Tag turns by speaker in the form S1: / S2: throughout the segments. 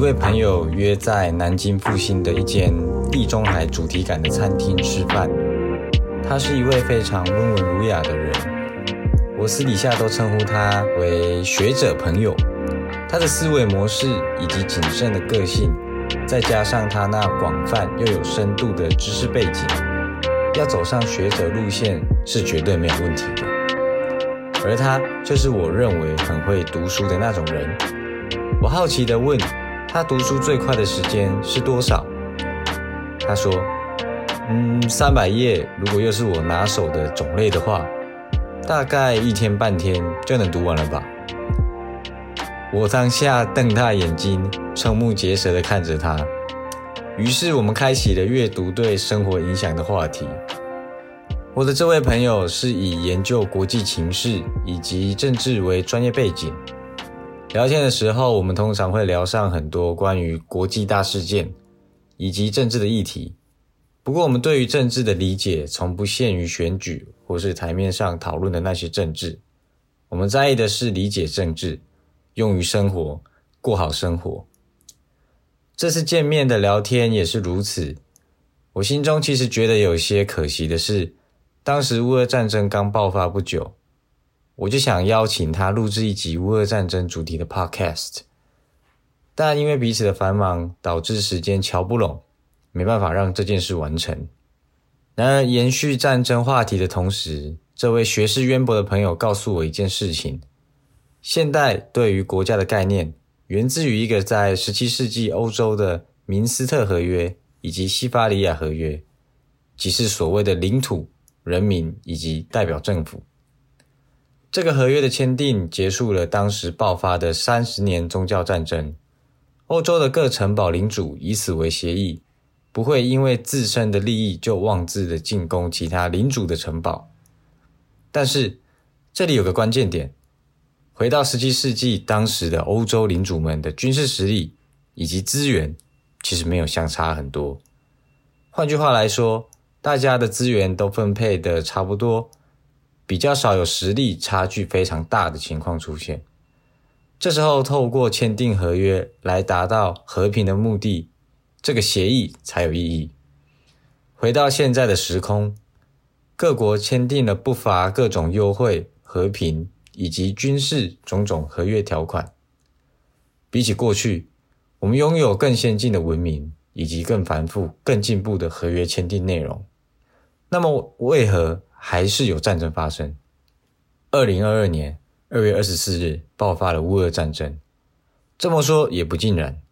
S1: 一位朋友约在南京复兴的一间地中海主题感的餐厅吃饭。他是一位非常温文儒雅的人，我私底下都称呼他为学者朋友。他的思维模式以及谨慎的个性，再加上他那广泛又有深度的知识背景，要走上学者路线是绝对没有问题的。而他就是我认为很会读书的那种人。我好奇地问他读书最快的时间是多少？他说：“嗯，三百页，如果又是我拿手的种类的话，大概一天半天就能读完了吧。”我当下瞪大眼睛，瞠目结舌地看着他。于是我们开启了阅读对生活影响的话题。我的这位朋友是以研究国际情势以及政治为专业背景。聊天的时候，我们通常会聊上很多关于国际大事件以及政治的议题。不过，我们对于政治的理解从不限于选举或是台面上讨论的那些政治。我们在意的是理解政治，用于生活，过好生活。这次见面的聊天也是如此。我心中其实觉得有些可惜的是，当时乌俄战争刚爆发不久。我就想邀请他录制一集乌俄战争主题的 Podcast，但因为彼此的繁忙，导致时间瞧不拢，没办法让这件事完成。然而，延续战争话题的同时，这位学识渊博的朋友告诉我一件事情：现代对于国家的概念，源自于一个在十七世纪欧洲的明斯特合约以及西法里亚合约，即是所谓的领土、人民以及代表政府。这个合约的签订结束了当时爆发的三十年宗教战争。欧洲的各城堡领主以此为协议，不会因为自身的利益就妄自的进攻其他领主的城堡。但是这里有个关键点：回到十七世纪，当时的欧洲领主们的军事实力以及资源其实没有相差很多。换句话来说，大家的资源都分配的差不多。比较少有实力差距非常大的情况出现，这时候透过签订合约来达到和平的目的，这个协议才有意义。回到现在的时空，各国签订了不乏各种优惠、和平以及军事种种合约条款。比起过去，我们拥有更先进的文明以及更繁复、更进步的合约签订内容。那么为何？还是有战争发生。二零二二年二月二十四日爆发了乌俄战争。这么说也不尽然，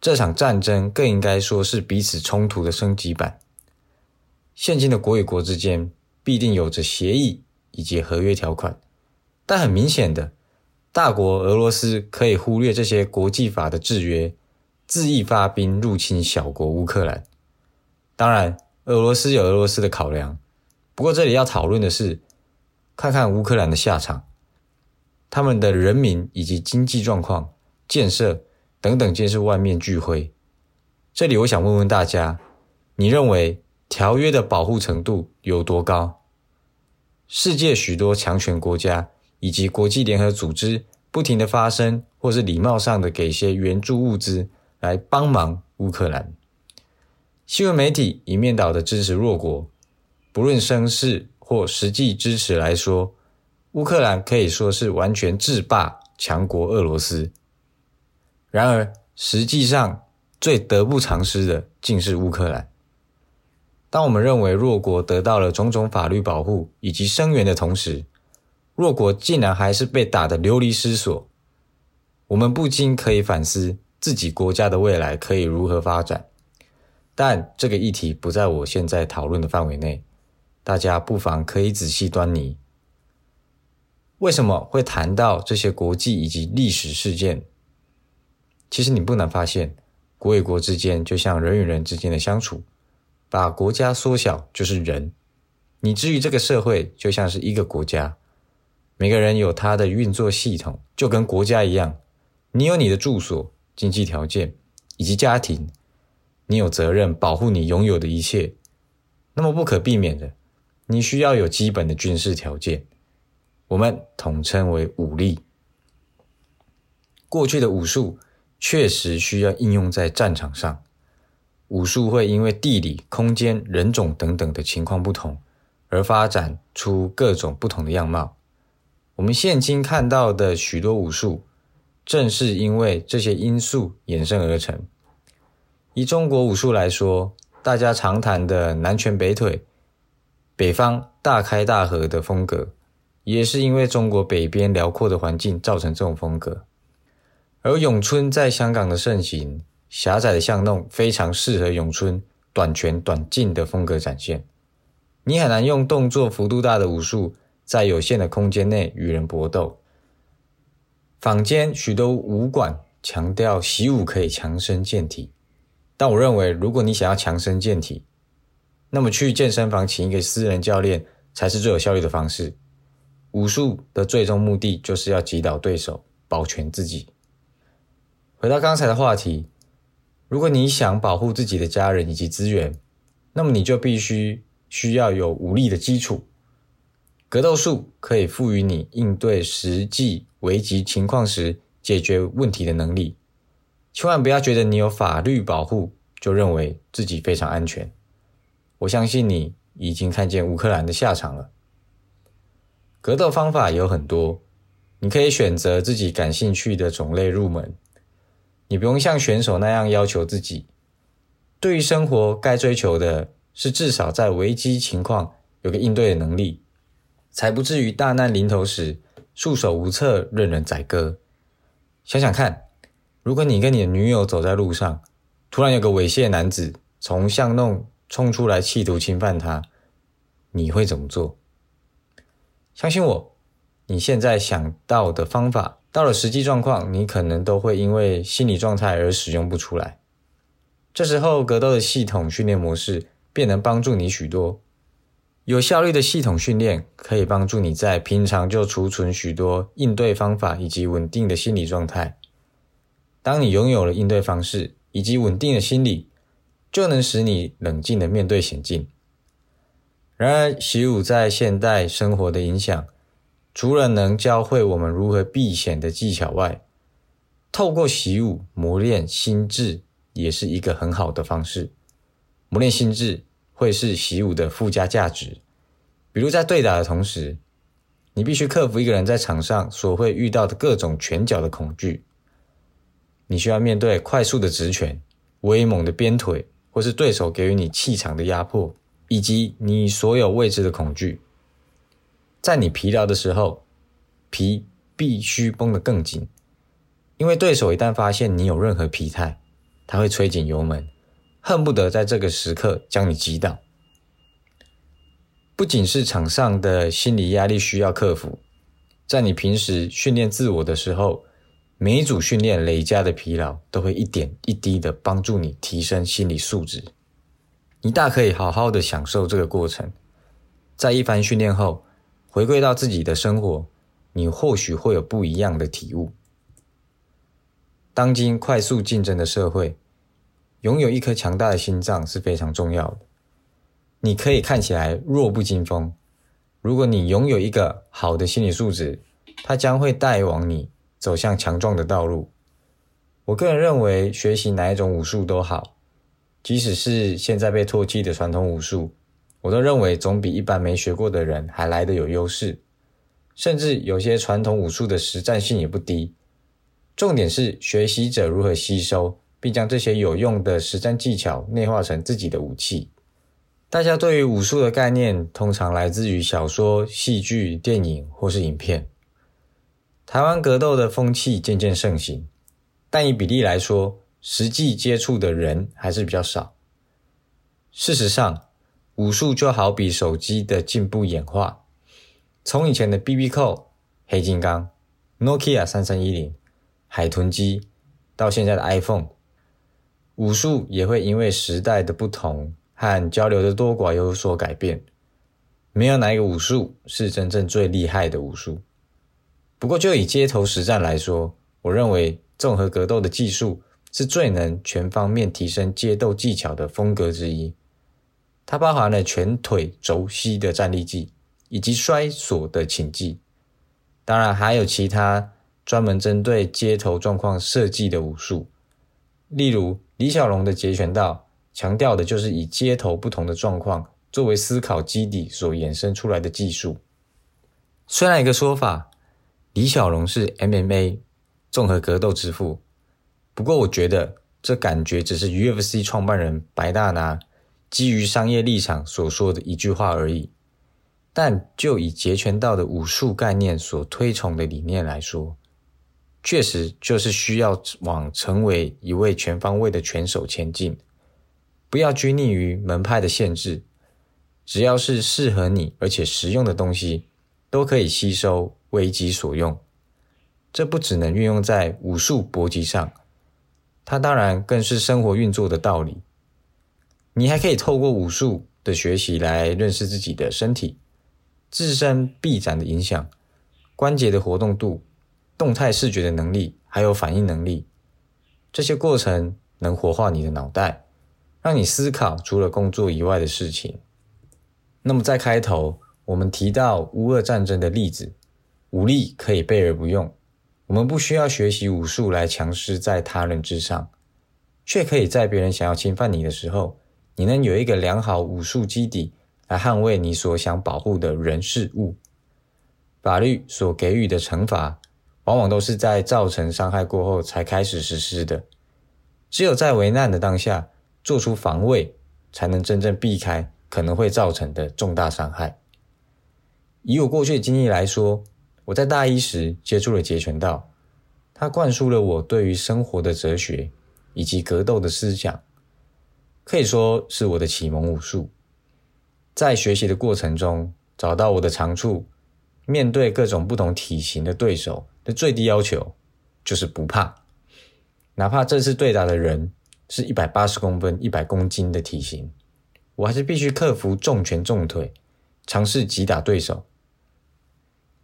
S1: 这场战争更应该说是彼此冲突的升级版。现今的国与国之间必定有着协议以及合约条款，但很明显的，大国俄罗斯可以忽略这些国际法的制约，恣意发兵入侵小国乌克兰。当然，俄罗斯有俄罗斯的考量。不过，这里要讨论的是，看看乌克兰的下场，他们的人民以及经济状况、建设等等，皆是万面俱灰。这里我想问问大家，你认为条约的保护程度有多高？世界许多强权国家以及国际联合组织不停的发声，或是礼貌上的给些援助物资来帮忙乌克兰。新闻媒体一面倒的支持弱国。不论声势或实际支持来说，乌克兰可以说是完全制霸强国俄罗斯。然而，实际上最得不偿失的竟是乌克兰。当我们认为弱国得到了种种法律保护以及声援的同时，弱国竟然还是被打得流离失所，我们不禁可以反思自己国家的未来可以如何发展。但这个议题不在我现在讨论的范围内。大家不妨可以仔细端倪，为什么会谈到这些国际以及历史事件？其实你不难发现，国与国之间就像人与人之间的相处，把国家缩小就是人。你至于这个社会，就像是一个国家，每个人有他的运作系统，就跟国家一样。你有你的住所、经济条件以及家庭，你有责任保护你拥有的一切。那么不可避免的。你需要有基本的军事条件，我们统称为武力。过去的武术确实需要应用在战场上。武术会因为地理、空间、人种等等的情况不同，而发展出各种不同的样貌。我们现今看到的许多武术，正是因为这些因素衍生而成。以中国武术来说，大家常谈的南拳北腿、北方大开大合的风格，也是因为中国北边辽阔的环境造成这种风格。而咏春在香港的盛行。狭窄的巷弄非常适合咏春短拳短劲的风格展现。你很难用动作幅度大的武术在有限的空间内与人搏斗。坊间许多武馆强调习武可以强身健体，但我认为，如果你想要强身健体，那么去健身房请一个私人教练才是最有效率的方式。武术的最终目的就是要击倒对手，保全自己。回到刚才的话题。如果你想保护自己的家人以及资源，那么你就必须需要有武力的基础。格斗术可以赋予你应对实际危急情况时解决问题的能力。千万不要觉得你有法律保护就认为自己非常安全。我相信你已经看见乌克兰的下场了。格斗方法有很多，你可以选择自己感兴趣的种类入门。你不用像选手那样要求自己。对于生活，该追求的是至少在危机情况有个应对的能力，才不至于大难临头时束手无策、任人宰割。想想看，如果你跟你的女友走在路上，突然有个猥亵男子从巷弄冲出来，企图侵犯他，你会怎么做？相信我，你现在想到的方法。到了实际状况，你可能都会因为心理状态而使用不出来。这时候，格斗的系统训练模式便能帮助你许多。有效率的系统训练可以帮助你在平常就储存许多应对方法以及稳定的心理状态。当你拥有了应对方式以及稳定的心理，就能使你冷静的面对险境。然而，习武在现代生活的影响。除了能教会我们如何避险的技巧外，透过习武磨练心智也是一个很好的方式。磨练心智会是习武的附加价值。比如在对打的同时，你必须克服一个人在场上所会遇到的各种拳脚的恐惧。你需要面对快速的直拳、威猛的鞭腿，或是对手给予你气场的压迫，以及你所有未知的恐惧。在你疲劳的时候，皮必须绷得更紧，因为对手一旦发现你有任何疲态，他会吹紧油门，恨不得在这个时刻将你击倒。不仅是场上的心理压力需要克服，在你平时训练自我的时候，每一组训练累加的疲劳都会一点一滴的帮助你提升心理素质。你大可以好好的享受这个过程，在一番训练后。回归到自己的生活，你或许会有不一样的体悟。当今快速竞争的社会，拥有一颗强大的心脏是非常重要的。你可以看起来弱不禁风，如果你拥有一个好的心理素质，它将会带往你走向强壮的道路。我个人认为，学习哪一种武术都好，即使是现在被唾弃的传统武术。我都认为总比一般没学过的人还来得有优势，甚至有些传统武术的实战性也不低。重点是学习者如何吸收，并将这些有用的实战技巧内化成自己的武器。大家对于武术的概念通常来自于小说、戏剧、电影或是影片。台湾格斗的风气渐渐盛行，但以比例来说，实际接触的人还是比较少。事实上，武术就好比手机的进步演化，从以前的 BB 扣、黑金刚、Nokia 三三一零、海豚机，到现在的 iPhone，武术也会因为时代的不同和交流的多寡有所改变。没有哪一个武术是真正最厉害的武术。不过，就以街头实战来说，我认为综合格斗的技术是最能全方面提升街斗技巧的风格之一。它包含了拳腿肘膝的站立技，以及摔锁的擒技，当然还有其他专门针对街头状况设计的武术。例如，李小龙的截拳道强调的就是以街头不同的状况作为思考基底所衍生出来的技术。虽然一个说法，李小龙是 MMA 综合格斗之父，不过我觉得这感觉只是 UFC 创办人白大拿基于商业立场所说的一句话而已。但就以截拳道的武术概念所推崇的理念来说，确实就是需要往成为一位全方位的拳手前进，不要拘泥于门派的限制，只要是适合你而且实用的东西，都可以吸收为己所用。这不只能运用在武术搏击上，它当然更是生活运作的道理。你还可以透过武术的学习来认识自己的身体。自身臂展的影响、关节的活动度、动态视觉的能力，还有反应能力，这些过程能活化你的脑袋，让你思考除了工作以外的事情。那么在开头，我们提到乌俄战争的例子，武力可以备而不用，我们不需要学习武术来强势在他人之上，却可以在别人想要侵犯你的时候，你能有一个良好武术基底。来捍卫你所想保护的人事物。法律所给予的惩罚，往往都是在造成伤害过后才开始实施的。只有在危难的当下做出防卫，才能真正避开可能会造成的重大伤害。以我过去的经历来说，我在大一时接触了截拳道，它灌输了我对于生活的哲学以及格斗的思想，可以说是我的启蒙武术。在学习的过程中，找到我的长处。面对各种不同体型的对手的最低要求，就是不怕。哪怕这次对打的人是一百八十公分、一百公斤的体型，我还是必须克服重拳重腿，尝试击打对手。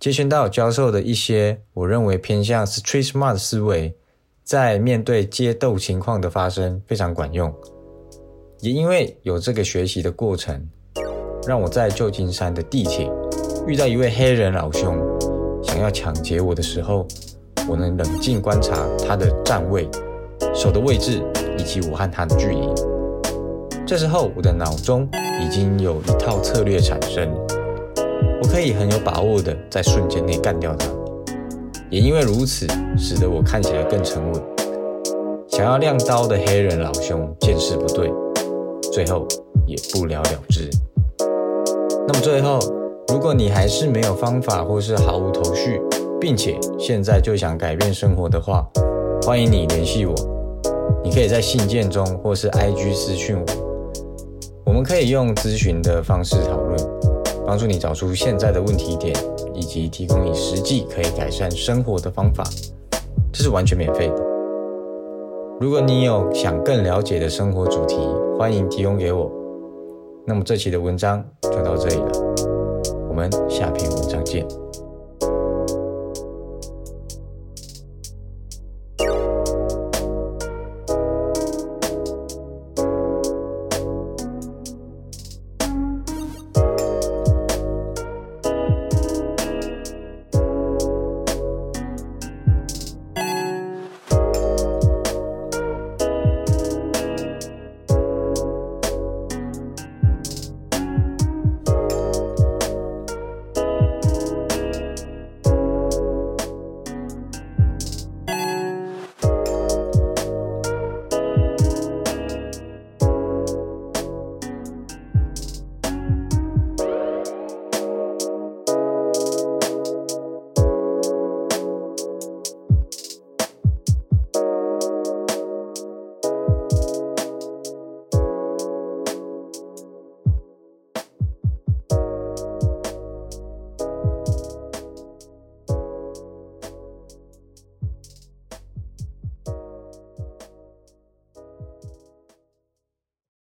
S1: 截拳道教授的一些我认为偏向 street smart 思维，在面对街斗情况的发生非常管用。也因为有这个学习的过程。让我在旧金山的地铁遇到一位黑人老兄，想要抢劫我的时候，我能冷静观察他的站位、手的位置以及我和他的距离。这时候，我的脑中已经有一套策略产生，我可以很有把握的在瞬间内干掉他。也因为如此，使得我看起来更沉稳。想要亮刀的黑人老兄见势不对，最后也不了了之。那么最后，如果你还是没有方法或是毫无头绪，并且现在就想改变生活的话，欢迎你联系我。你可以在信件中或是 IG 私讯我，我们可以用咨询的方式讨论，帮助你找出现在的问题点，以及提供你实际可以改善生活的方法。这是完全免费的。如果你有想更了解的生活主题，欢迎提供给我。那么这期的文章就到这里了，我们下篇文章见。